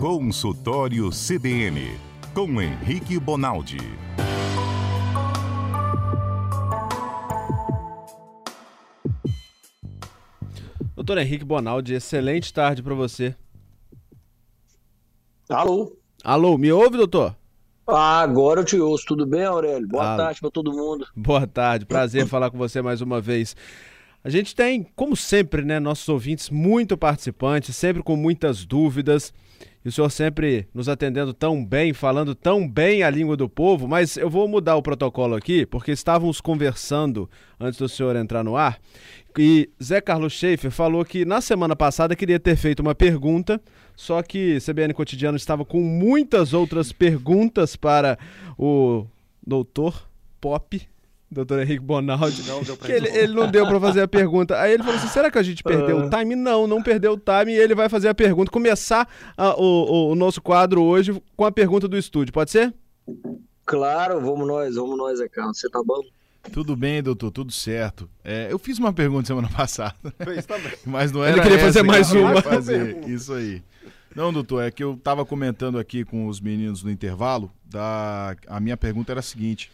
Consultório CBN, com Henrique Bonaldi. Doutor Henrique Bonaldi, excelente tarde para você. Alô? Alô, me ouve, doutor? Ah, agora eu te ouço. Tudo bem, Aurélio? Boa ah, tarde para todo mundo. Boa tarde, prazer falar com você mais uma vez. A gente tem, como sempre, né, nossos ouvintes muito participantes, sempre com muitas dúvidas. O senhor sempre nos atendendo tão bem, falando tão bem a língua do povo, mas eu vou mudar o protocolo aqui, porque estávamos conversando antes do senhor entrar no ar. E Zé Carlos Schaefer falou que na semana passada queria ter feito uma pergunta, só que CBN Cotidiano estava com muitas outras perguntas para o doutor Pop, doutor Henrique Bonaldi, que ele, ele, não deu para fazer a pergunta. Aí ele falou assim: será que a gente perdeu o ah. time? Não, não perdeu o time. E ele vai fazer a pergunta, começar a, o, o, nosso quadro hoje com a pergunta do estúdio. Pode ser? Claro, vamos nós, vamos nós, Carlos. Você tá bom? Tudo bem, doutor, tudo certo. É, eu fiz uma pergunta semana passada. Fez também. Mas não era. Ele queria fazer mais uma. Fazer. Isso aí. Não, doutor, é que eu estava comentando aqui com os meninos no intervalo. Da... A minha pergunta era a seguinte.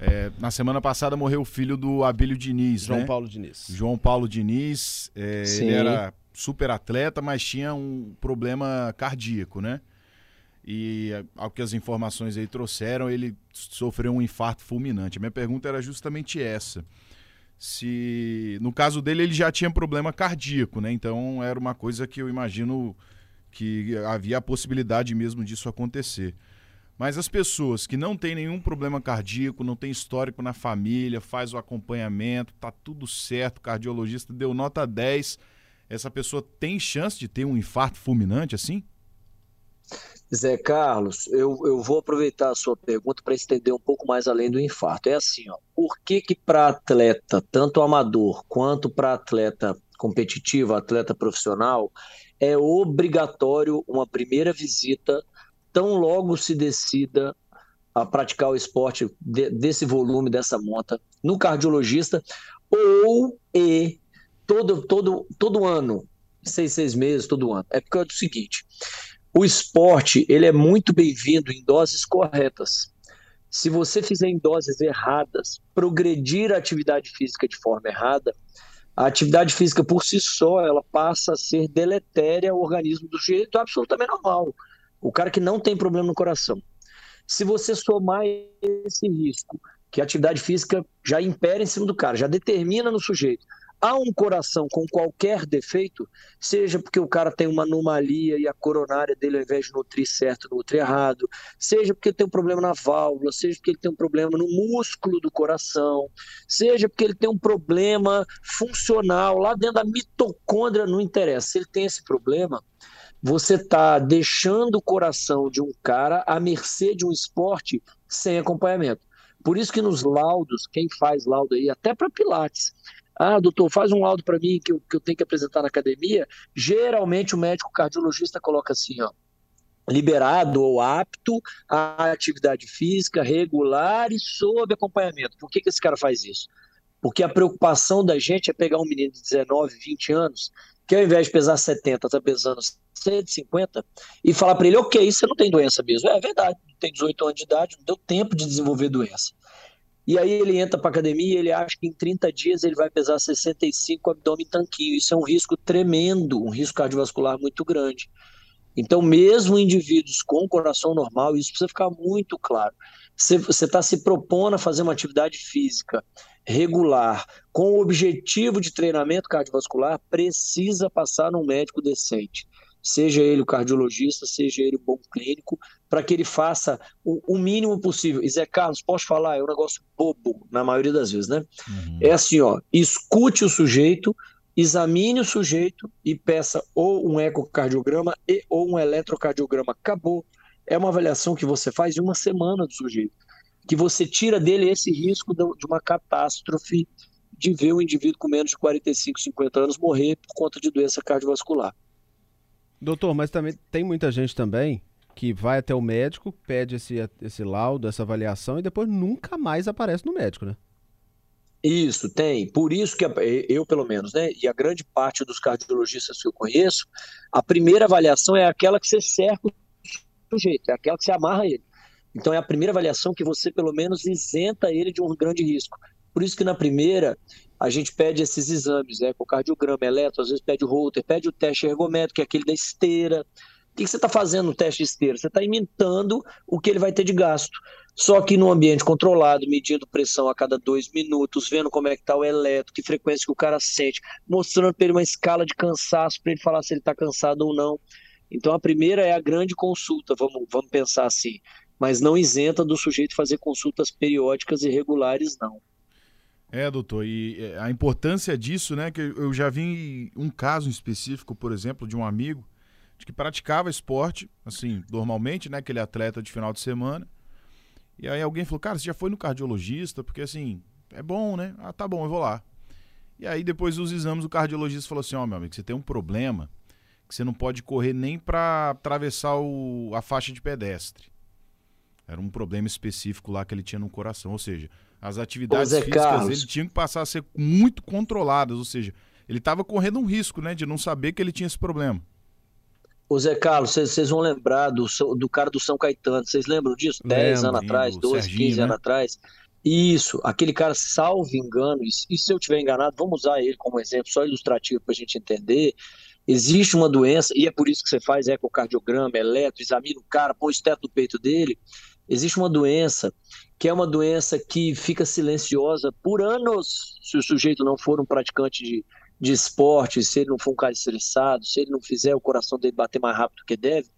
É, na semana passada morreu o filho do Abílio Diniz, João né? Paulo Diniz. João Paulo Diniz. É, ele era super atleta, mas tinha um problema cardíaco, né? E ao que as informações aí trouxeram, ele sofreu um infarto fulminante. A minha pergunta era justamente essa. Se no caso dele ele já tinha problema cardíaco, né? Então era uma coisa que eu imagino que havia a possibilidade mesmo disso acontecer. Mas as pessoas que não têm nenhum problema cardíaco, não tem histórico na família, faz o acompanhamento, tá tudo certo, o cardiologista deu nota 10, essa pessoa tem chance de ter um infarto fulminante assim? Zé Carlos, eu, eu vou aproveitar a sua pergunta para estender um pouco mais além do infarto. É assim, ó, por que que para atleta, tanto amador quanto para atleta competitivo, atleta profissional, é obrigatório uma primeira visita tão logo se decida a praticar o esporte de, desse volume, dessa monta, no cardiologista, ou e todo, todo, todo ano, seis, seis meses, todo ano. É porque é o seguinte, o esporte ele é muito bem-vindo em doses corretas. Se você fizer em doses erradas, progredir a atividade física de forma errada, a atividade física por si só ela passa a ser deletéria ao organismo do jeito absolutamente normal. O cara que não tem problema no coração. Se você somar esse risco, que a atividade física já impera em cima do cara, já determina no sujeito, há um coração com qualquer defeito, seja porque o cara tem uma anomalia e a coronária dele, ao invés de nutrir certo, nutre errado, seja porque ele tem um problema na válvula, seja porque ele tem um problema no músculo do coração, seja porque ele tem um problema funcional lá dentro da mitocôndria, não interessa. Se ele tem esse problema, você está deixando o coração de um cara à mercê de um esporte sem acompanhamento. Por isso que nos laudos, quem faz laudo aí, até para pilates, ah, doutor, faz um laudo para mim que eu, que eu tenho que apresentar na academia, geralmente o médico cardiologista coloca assim, ó, liberado ou apto à atividade física regular e sob acompanhamento. Por que, que esse cara faz isso? Porque a preocupação da gente é pegar um menino de 19, 20 anos, que ao invés de pesar 70, está pesando 150 e falar para ele, ok, você não tem doença mesmo. É verdade, tem 18 anos de idade, não deu tempo de desenvolver doença. E aí ele entra para academia e ele acha que em 30 dias ele vai pesar 65 abdômen tanquinho. Isso é um risco tremendo, um risco cardiovascular muito grande. Então, mesmo indivíduos com coração normal, isso precisa ficar muito claro. Você está se propondo a fazer uma atividade física regular, com o objetivo de treinamento cardiovascular, precisa passar num médico decente seja ele o cardiologista, seja ele o bom clínico, para que ele faça o, o, mínimo possível. E Zé Carlos, posso falar, é um negócio bobo, na maioria das vezes, né? Uhum. É assim, ó, escute o sujeito, examine o sujeito e peça ou um ecocardiograma e ou um eletrocardiograma. Acabou. É uma avaliação que você faz em uma semana do sujeito, que você tira dele esse risco de uma catástrofe de ver um indivíduo com menos de 45, 50 anos morrer por conta de doença cardiovascular. Doutor, mas também tem muita gente também que vai até o médico, pede esse, esse laudo, essa avaliação e depois nunca mais aparece no médico, né? Isso, tem. Por isso que eu, pelo menos, né, e a grande parte dos cardiologistas que eu conheço, a primeira avaliação é aquela que você cerca o sujeito, é aquela que você amarra ele. Então é a primeira avaliação que você, pelo menos, isenta ele de um grande risco. Por isso que na primeira a gente pede esses exames, né, ecocardiograma, eletro, às vezes pede o Holter, pede o teste ergométrico, que é aquele da esteira. O que você está fazendo no teste de esteira? Você está imitando o que ele vai ter de gasto. Só que no ambiente controlado, medindo pressão a cada dois minutos, vendo como é que está o eletro, que frequência que o cara sente, mostrando para ele uma escala de cansaço para ele falar se ele está cansado ou não. Então a primeira é a grande consulta, vamos, vamos pensar assim, mas não isenta do sujeito fazer consultas periódicas e regulares, não. É, doutor, e é, a importância disso, né, que eu já vi um caso específico, por exemplo, de um amigo que praticava esporte, assim, normalmente, né, aquele atleta de final de semana, e aí alguém falou, cara, você já foi no cardiologista? Porque assim, é bom, né? Ah, tá bom, eu vou lá. E aí depois dos exames o cardiologista falou assim, ó, oh, meu amigo, você tem um problema que você não pode correr nem para atravessar o, a faixa de pedestre. Era um problema específico lá que ele tinha no coração, ou seja, as atividades físicas Carlos. ele tinha que passar a ser muito controladas, ou seja, ele estava correndo um risco, né, de não saber que ele tinha esse problema. Ô Zé Carlos, vocês vão lembrar do, do cara do São Caetano, vocês lembram disso? 10 anos atrás, 12, Serginho, 15 né? anos atrás. Isso, aquele cara, salvo engano, e, se eu tiver enganado, vamos usar ele como exemplo, só ilustrativo para a gente entender. Existe uma doença, e é por isso que você faz ecocardiograma, eletro, examina o cara, põe o esteto no peito dele. Existe uma doença que é uma doença que fica silenciosa por anos se o sujeito não for um praticante de, de esporte, se ele não for um cara estressado, se ele não fizer o coração dele bater mais rápido que deve,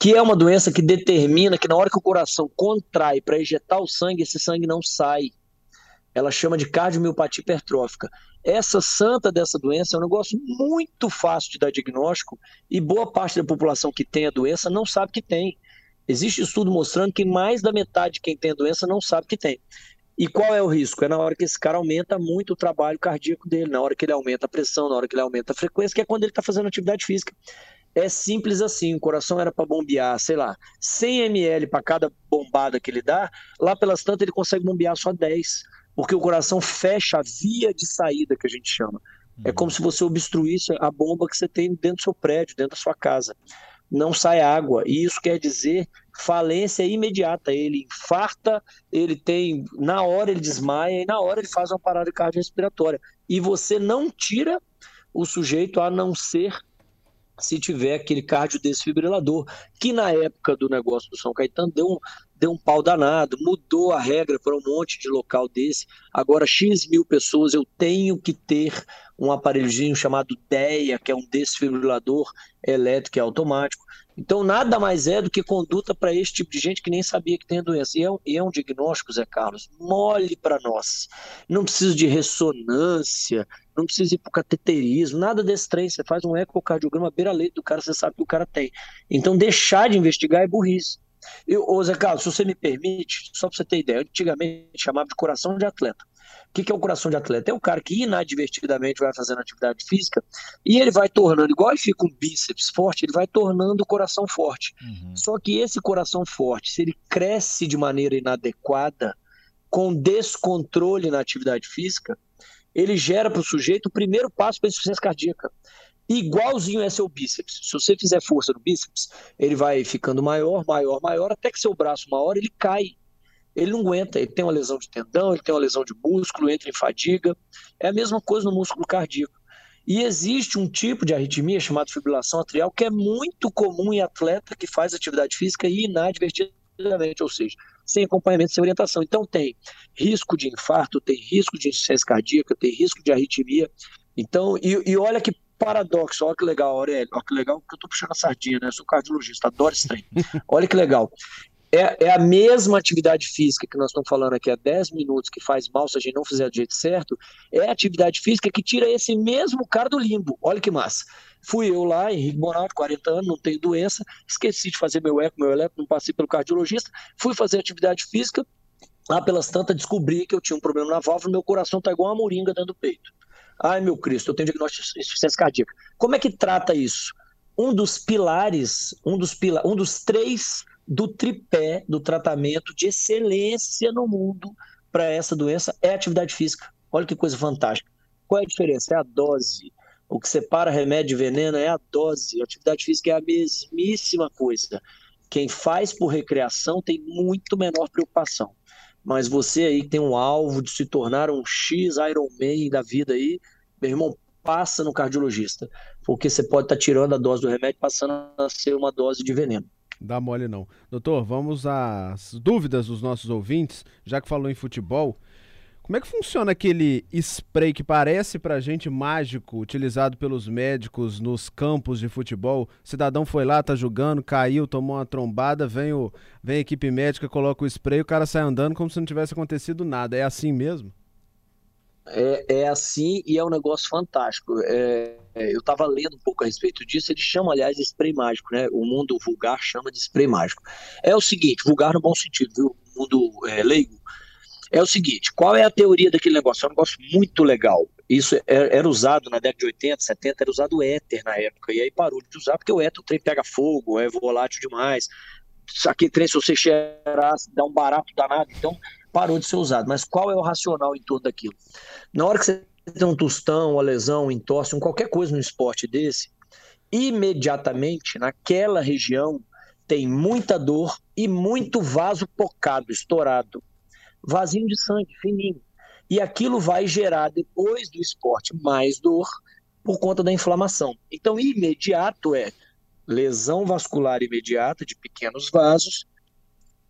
que é uma doença que determina que na hora que o coração contrai para injetar o sangue, esse sangue não sai. Ela chama de cardiomiopatia hipertrófica. Essa santa dessa doença é um negócio muito fácil de dar diagnóstico e boa parte da população que tem a doença não sabe que tem. Existe estudo mostrando que mais da metade de quem tem a doença não sabe que tem. E qual é o risco? É na hora que esse cara aumenta muito o trabalho cardíaco dele, na hora que ele aumenta a pressão, na hora que ele aumenta a frequência, que é quando ele está fazendo atividade física. É simples assim, o coração era para bombear, sei lá, 100 ml para cada bombada que ele dá, lá pelas tantas ele consegue bombear só 10, porque o coração fecha a via de saída que a gente chama. É uhum. como se você obstruísse a bomba que você tem dentro do seu prédio, dentro da sua casa não sai água. E isso quer dizer falência imediata. Ele infarta, ele tem. Na hora ele desmaia e na hora ele faz uma parada cardiorrespiratória. E você não tira o sujeito a não ser se tiver aquele cardiodesfibrilador, que na época do negócio do São Caetano deu um, deu um pau danado, mudou a regra para um monte de local desse. Agora, X mil pessoas, eu tenho que ter um aparelhozinho chamado DEA, que é um desfibrilador elétrico e automático. Então, nada mais é do que conduta para esse tipo de gente que nem sabia que tem a doença. E é um, e é um diagnóstico, Zé Carlos, mole para nós. Não precisa de ressonância, não precisa ir para cateterismo, nada desse trem. Você faz um ecocardiograma beira-leito do cara, você sabe que o cara tem. Então, deixar de investigar é burrice. Eu, ô Zé Carlos, se você me permite, só para você ter ideia, antigamente chamava de coração de atleta. O que, que é o coração de atleta? É o cara que inadvertidamente vai fazendo atividade física e ele vai tornando, igual ele fica um bíceps forte, ele vai tornando o coração forte. Uhum. Só que esse coração forte, se ele cresce de maneira inadequada, com descontrole na atividade física, ele gera para o sujeito o primeiro passo para a insuficiência cardíaca. Igualzinho é seu bíceps. Se você fizer força no bíceps, ele vai ficando maior, maior, maior, até que seu braço, uma hora, ele cai ele não aguenta, ele tem uma lesão de tendão, ele tem uma lesão de músculo, entra em fadiga. É a mesma coisa no músculo cardíaco. E existe um tipo de arritmia chamada fibrilação atrial que é muito comum em atleta que faz atividade física e inadvertidamente, ou seja, sem acompanhamento, sem orientação. Então tem risco de infarto, tem risco de insuficiência cardíaca, tem risco de arritmia. Então, e, e olha que paradoxo, olha que legal, Aurélio, olha que legal, que eu tô puxando a sardinha, né? Eu sou cardiologista, adoro esse trem. Olha que legal é, é, a mesma atividade física que nós estamos falando aqui há 10 minutos, que faz mal se a gente não fizer do jeito certo, é a atividade física que tira esse mesmo cara do limbo. Olha que massa. Fui eu lá, Henrique Bonaldo, 40 anos, não tenho doença, esqueci de fazer meu eco, meu eletro, não passei pelo cardiologista, fui fazer atividade física, lá pelas tantas descobri que eu tinha um problema na válvula, meu coração está igual uma moringa dentro do peito. Ai, meu Cristo, eu tenho diagnóstico de insuficiência cardíaca. Como é que trata isso? Um dos pilares, um dos, pila um dos três do tripé do tratamento de excelência no mundo para essa doença é atividade física. Olha que coisa fantástica. Qual é a diferença? É a dose. O que separa remédio e veneno é a dose. A atividade física é a mesmíssima coisa. Quem faz por recreação tem muito menor preocupação. Mas você aí que tem um alvo de se tornar um X Ironman da vida aí, meu irmão, passa no cardiologista, porque você pode estar tá tirando a dose do remédio passando a ser uma dose de veneno. Dá mole não. Doutor, vamos às dúvidas dos nossos ouvintes, já que falou em futebol. Como é que funciona aquele spray que parece pra gente mágico, utilizado pelos médicos nos campos de futebol? Cidadão foi lá, tá jogando, caiu, tomou uma trombada, vem, o, vem a equipe médica, coloca o spray, o cara sai andando como se não tivesse acontecido nada. É assim mesmo? É, é assim e é um negócio fantástico. É, é eu estava lendo um pouco a respeito disso. Eles chamam, aliás, de spray mágico, né? O mundo vulgar chama de spray mágico. É o seguinte, vulgar no bom sentido, viu? O mundo é, leigo é o seguinte: qual é a teoria daquele negócio? É um negócio muito legal. Isso é, era usado na década de 80, 70, era usado o éter na época, e aí parou de usar porque o éter o trem pega fogo, é volátil demais. Aquele trem, se você cheirar, dá um barato danado, então parou de ser usado. Mas qual é o racional em torno daquilo? Na hora que você tem um tostão, uma lesão, um entorse, um qualquer coisa no esporte desse, imediatamente naquela região tem muita dor e muito vaso pocado, estourado vasinho de sangue, fininho. E aquilo vai gerar, depois do esporte, mais dor por conta da inflamação. Então, imediato é lesão vascular imediata de pequenos vasos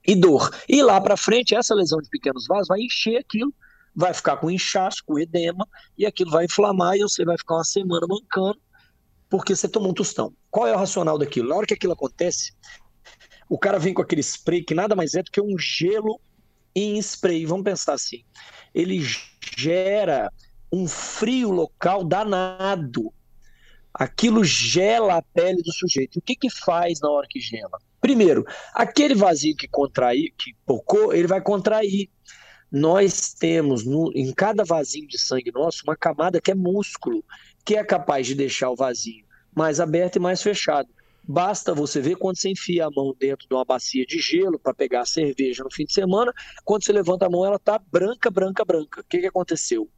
e dor. E lá para frente, essa lesão de pequenos vasos vai encher aquilo, vai ficar com inchaço, com edema, e aquilo vai inflamar e você vai ficar uma semana mancando porque você tomou um tostão. Qual é o racional daquilo? Na hora que aquilo acontece, o cara vem com aquele spray que nada mais é do que um gelo em spray. Vamos pensar assim: ele gera um frio local danado. Aquilo gela a pele do sujeito. O que, que faz na hora que gela? Primeiro, aquele vazio que contrair, que pocou, ele vai contrair. Nós temos no, em cada vasinho de sangue nosso uma camada que é músculo, que é capaz de deixar o vazio mais aberto e mais fechado. Basta você ver quando você enfia a mão dentro de uma bacia de gelo para pegar a cerveja no fim de semana, quando você levanta a mão, ela está branca, branca, branca. O que, que aconteceu?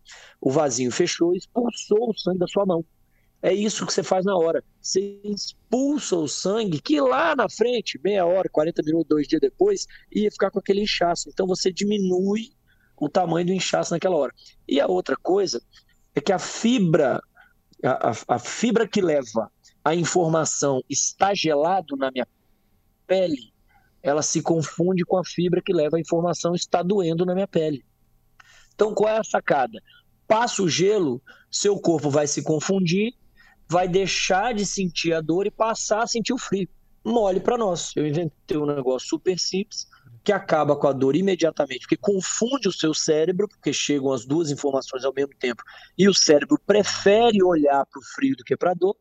O vasinho fechou e expulsou o sangue da sua mão. É isso que você faz na hora. Você expulsa o sangue que lá na frente, meia hora, 40 minutos, dois dias depois, ia ficar com aquele inchaço. Então você diminui o tamanho do inchaço naquela hora. E a outra coisa é que a fibra, a, a, a fibra que leva a informação está gelado na minha pele, ela se confunde com a fibra que leva a informação está doendo na minha pele. Então, qual é a sacada? Passa o gelo, seu corpo vai se confundir, vai deixar de sentir a dor e passar a sentir o frio. Mole para nós. Eu inventei um negócio super simples que acaba com a dor imediatamente, porque confunde o seu cérebro, porque chegam as duas informações ao mesmo tempo, e o cérebro prefere olhar para o frio do que para a dor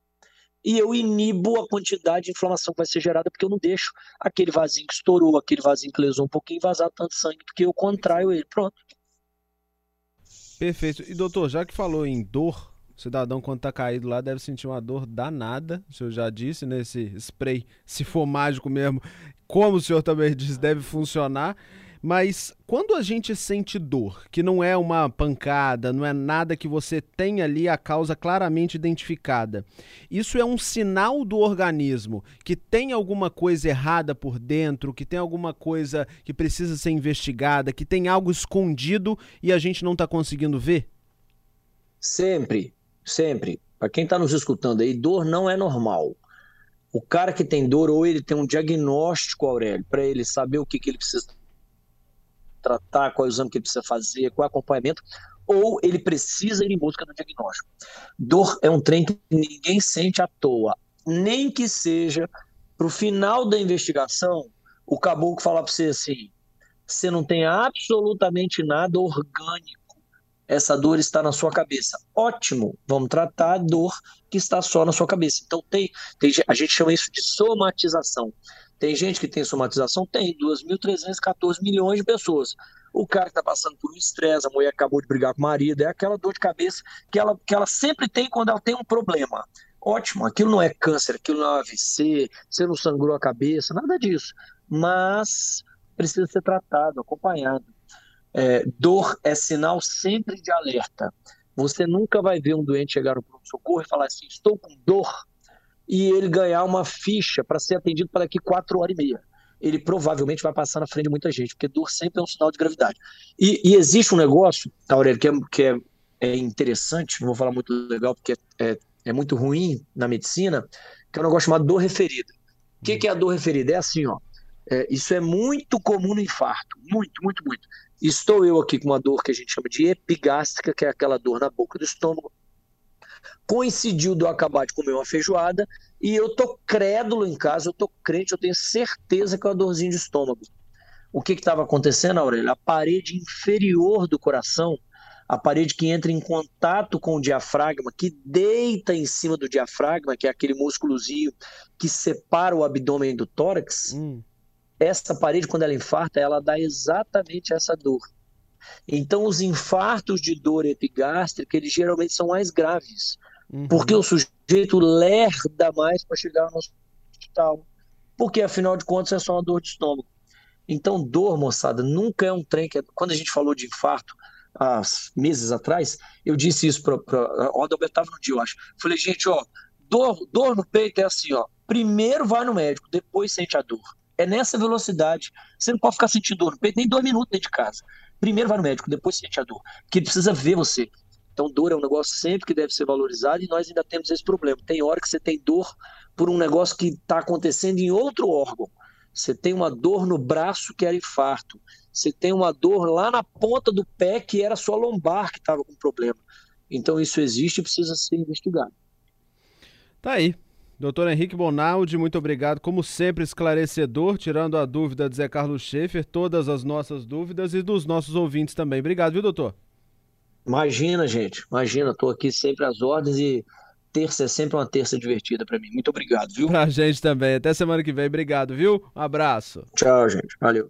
e eu inibo a quantidade de inflamação que vai ser gerada, porque eu não deixo aquele vasinho que estourou, aquele vasinho que lesou um pouquinho vazar tanto sangue, porque eu contraio ele. Pronto. Perfeito. E doutor, já que falou em dor, o cidadão quando tá caído lá deve sentir uma dor danada, o senhor já disse, nesse né? spray, se for mágico mesmo, como o senhor também disse, deve funcionar. Mas quando a gente sente dor, que não é uma pancada, não é nada que você tem ali a causa claramente identificada, isso é um sinal do organismo que tem alguma coisa errada por dentro, que tem alguma coisa que precisa ser investigada, que tem algo escondido e a gente não está conseguindo ver? Sempre, sempre. Para quem está nos escutando aí, dor não é normal. O cara que tem dor, ou ele tem um diagnóstico, Aurélio, para ele saber o que, que ele precisa tratar, qual é o exame que ele precisa fazer, qual é o acompanhamento, ou ele precisa ir em busca do diagnóstico. Dor é um trem que ninguém sente à toa, nem que seja para o final da investigação, o caboclo falar para você assim: você não tem absolutamente nada orgânico, essa dor está na sua cabeça. Ótimo, vamos tratar a dor que está só na sua cabeça. Então tem, tem a gente chama isso de somatização. Tem gente que tem somatização? Tem, 2.314 milhões de pessoas. O cara que está passando por um estresse, a mulher acabou de brigar com o marido, é aquela dor de cabeça que ela, que ela sempre tem quando ela tem um problema. Ótimo, aquilo não é câncer, aquilo não é AVC, você não sangrou a cabeça, nada disso. Mas precisa ser tratado, acompanhado. É, dor é sinal sempre de alerta. Você nunca vai ver um doente chegar no pronto-socorro e falar assim: estou com dor, e ele ganhar uma ficha para ser atendido para daqui quatro horas e meia. Ele provavelmente vai passar na frente de muita gente, porque dor sempre é um sinal de gravidade. E, e existe um negócio, Aurélio, que, é, que é, é, interessante, não vou falar muito legal, porque é, é muito ruim na medicina, que é um negócio chamado dor referida. O que, que é a dor referida? É assim, ó. É, isso é muito comum no infarto, muito, muito, muito. Estou eu aqui com uma dor que a gente chama de epigástrica, que é aquela dor na boca do estômago. Coincidiu de eu acabar de comer uma feijoada e eu tô crédulo em casa, eu tô crente, eu tenho certeza que é uma dorzinha de estômago. O que estava acontecendo, Aurélia? A parede inferior do coração, a parede que entra em contato com o diafragma, que deita em cima do diafragma, que é aquele músculozinho que separa o abdômen do tórax, hum essa parede, quando ela infarta, ela dá exatamente essa dor. Então, os infartos de dor epigástrica, eles geralmente são mais graves, uhum. porque o sujeito lerda mais para chegar no hospital, porque afinal de contas é só uma dor de estômago. Então, dor, moçada, nunca é um trem que. É... Quando a gente falou de infarto, há meses atrás, eu disse isso para. O Adalberto estava no dia, eu acho. Falei, gente, ó, dor, dor no peito é assim, ó. Primeiro vai no médico, depois sente a dor. É nessa velocidade. Você não pode ficar sentindo dor no peito nem dois minutos dentro de casa. Primeiro vai no médico, depois sente a dor. Porque ele precisa ver você. Então, dor é um negócio sempre que deve ser valorizado e nós ainda temos esse problema. Tem hora que você tem dor por um negócio que está acontecendo em outro órgão. Você tem uma dor no braço que era infarto. Você tem uma dor lá na ponta do pé que era sua lombar que estava com problema. Então, isso existe e precisa ser investigado. Tá aí. Doutor Henrique Bonaldi, muito obrigado. Como sempre, esclarecedor, tirando a dúvida de Zé Carlos Schaefer, todas as nossas dúvidas e dos nossos ouvintes também. Obrigado, viu, doutor? Imagina, gente. Imagina, estou aqui sempre às ordens e terça é sempre uma terça divertida para mim. Muito obrigado, viu? Pra gente também. Até semana que vem. Obrigado, viu? Um abraço. Tchau, gente. Valeu.